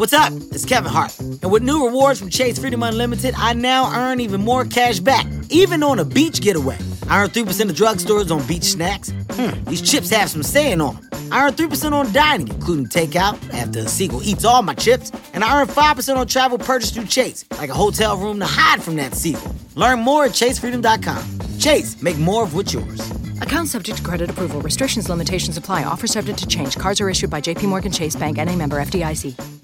What's up? It's Kevin Hart. And with new rewards from Chase Freedom Unlimited, I now earn even more cash back, even on a beach getaway. I earn 3% of drugstores on beach snacks. Hmm, these chips have some saying on them. I earn 3% on dining, including takeout, after a eats all my chips. And I earn 5% on travel purchased through Chase, like a hotel room to hide from that seagull. Learn more at chasefreedom.com. Chase, make more of what's yours. Account subject to credit approval. Restrictions, limitations apply. Offer subject to change. Cards are issued by JPMorgan Chase Bank and a member FDIC.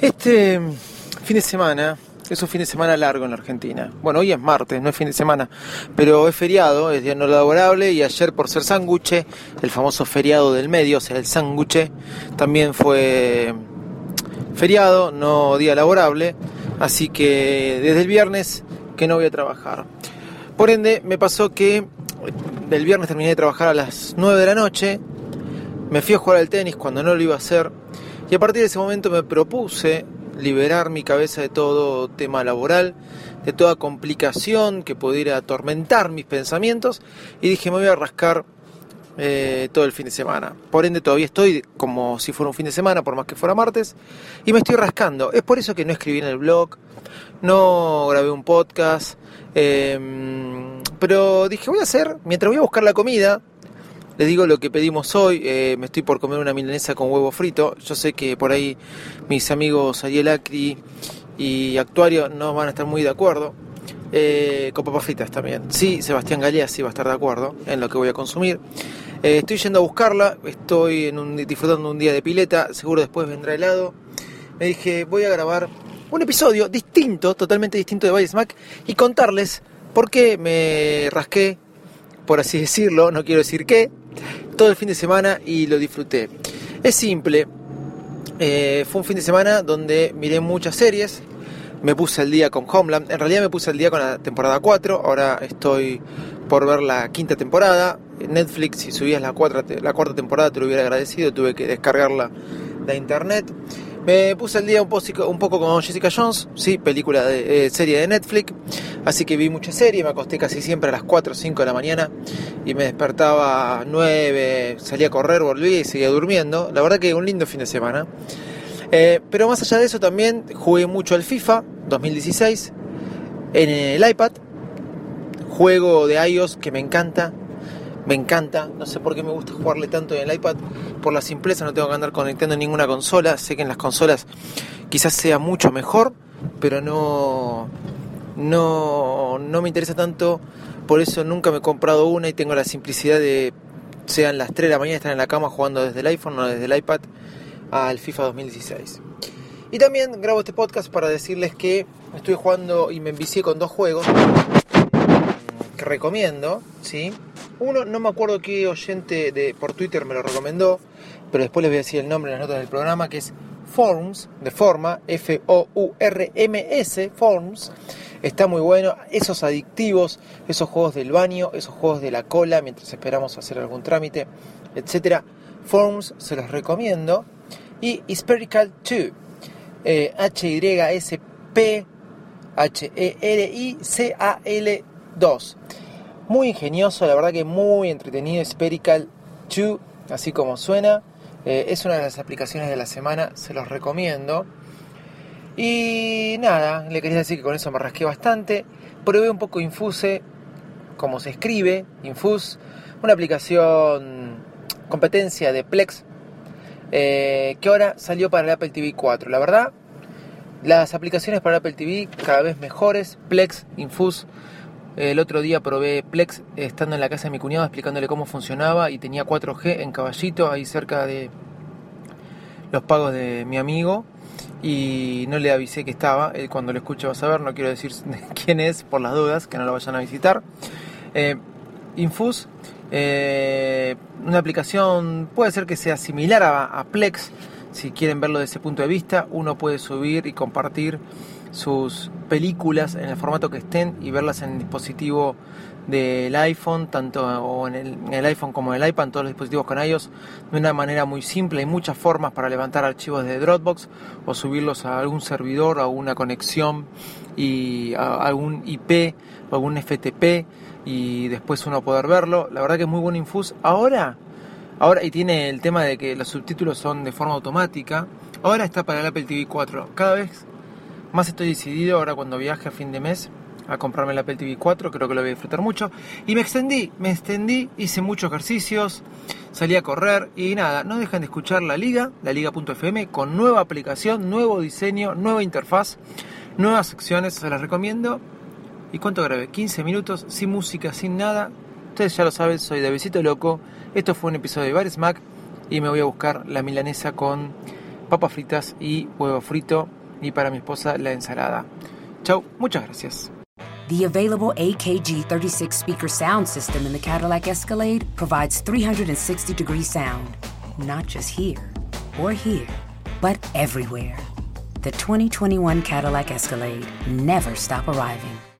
Este fin de semana es un fin de semana largo en la Argentina. Bueno, hoy es martes, no es fin de semana, pero es feriado, es día no laborable y ayer por ser sanguche, el famoso feriado del medio, o sea, el sanguche, también fue feriado, no día laborable, así que desde el viernes que no voy a trabajar. Por ende, me pasó que el viernes terminé de trabajar a las 9 de la noche, me fui a jugar al tenis cuando no lo iba a hacer, y a partir de ese momento me propuse liberar mi cabeza de todo tema laboral, de toda complicación que pudiera atormentar mis pensamientos y dije me voy a rascar eh, todo el fin de semana. Por ende todavía estoy como si fuera un fin de semana, por más que fuera martes, y me estoy rascando. Es por eso que no escribí en el blog, no grabé un podcast, eh, pero dije voy a hacer, mientras voy a buscar la comida, les digo lo que pedimos hoy. Eh, me estoy por comer una milanesa con huevo frito. Yo sé que por ahí mis amigos Ariel Acri y Actuario no van a estar muy de acuerdo. Eh, con papas fritas también. Sí, Sebastián Galea sí va a estar de acuerdo en lo que voy a consumir. Eh, estoy yendo a buscarla. Estoy en un, disfrutando un día de pileta. Seguro después vendrá helado. Me dije, voy a grabar un episodio distinto, totalmente distinto de Valle Smack y contarles por qué me rasqué, por así decirlo, no quiero decir qué, todo el fin de semana y lo disfruté. Es simple, eh, fue un fin de semana donde miré muchas series, me puse al día con Homeland, en realidad me puse al día con la temporada 4, ahora estoy por ver la quinta temporada, Netflix si subías la, la cuarta temporada te lo hubiera agradecido, tuve que descargarla de internet. Me puse al día un poco, un con Jessica Jones, sí, película de eh, serie de Netflix, así que vi mucha serie, me acosté casi siempre a las 4 o 5 de la mañana y me despertaba a 9, salía a correr, volví y seguía durmiendo. La verdad que un lindo fin de semana. Eh, pero más allá de eso también jugué mucho al FIFA 2016 en el iPad, juego de iOS que me encanta, me encanta, no sé por qué me gusta jugarle tanto en el iPad, por la simpleza, no tengo que andar conectando ninguna consola, sé que en las consolas quizás sea mucho mejor, pero no, no, no me interesa tanto, por eso nunca me he comprado una y tengo la simplicidad de, sean las 3 de la mañana, estar en la cama jugando desde el iPhone o desde el iPad al FIFA 2016. Y también grabo este podcast para decirles que estoy jugando y me envicié con dos juegos que recomiendo, ¿sí? Uno, no me acuerdo qué oyente de, por Twitter me lo recomendó, pero después les voy a decir el nombre en las notas del programa, que es Forms, de forma, F-O-U-R-M-S, Forms. Está muy bueno, esos adictivos, esos juegos del baño, esos juegos de la cola mientras esperamos hacer algún trámite, etc. Forms se los recomiendo. Y Spherical 2, eh, H-Y-S-P H-E-R-I-C-A-L 2 muy ingenioso, la verdad que muy entretenido, Spherical 2, así como suena. Eh, es una de las aplicaciones de la semana, se los recomiendo. Y nada, le quería decir que con eso me rasqué bastante. Probé un poco Infuse, como se escribe, Infuse, una aplicación competencia de Plex, eh, que ahora salió para el Apple TV 4. La verdad, las aplicaciones para Apple TV cada vez mejores, Plex, Infuse el otro día probé Plex estando en la casa de mi cuñado explicándole cómo funcionaba y tenía 4G en Caballito, ahí cerca de los pagos de mi amigo y no le avisé que estaba, cuando lo escuche va a saber, no quiero decir quién es por las dudas, que no lo vayan a visitar. Eh, Infus, eh, una aplicación puede ser que sea similar a Plex, si quieren verlo desde ese punto de vista, uno puede subir y compartir sus películas en el formato que estén y verlas en el dispositivo del iPhone, tanto o en el, iPhone como en el iPad, todos los dispositivos con iOS, de una manera muy simple. Hay muchas formas para levantar archivos de Dropbox o subirlos a algún servidor, a una conexión y a algún IP o algún FTP y después uno poder verlo. La verdad que es muy buen Infus. Ahora, Ahora, y tiene el tema de que los subtítulos son de forma automática. Ahora está para el Apple TV 4. Cada vez más estoy decidido ahora cuando viaje a fin de mes a comprarme el Apple TV 4, creo que lo voy a disfrutar mucho. Y me extendí, me extendí, hice muchos ejercicios, salí a correr y nada, no dejen de escuchar la liga, la liga.fm, con nueva aplicación, nuevo diseño, nueva interfaz, nuevas secciones, se las recomiendo. ¿Y cuánto grabé? 15 minutos, sin música, sin nada. Ustedes ya lo saben, soy de Besito Loco. Esto fue un episodio de Bar Smack y me voy a buscar la milanesa con papas fritas y huevo frito y para mi esposa la ensalada. Chau, muchas gracias. The available AKG 36 speaker sound system in the Cadillac Escalade provides 360 degree sound, not just here or here, but everywhere. The 2021 Cadillac Escalade never stop arriving.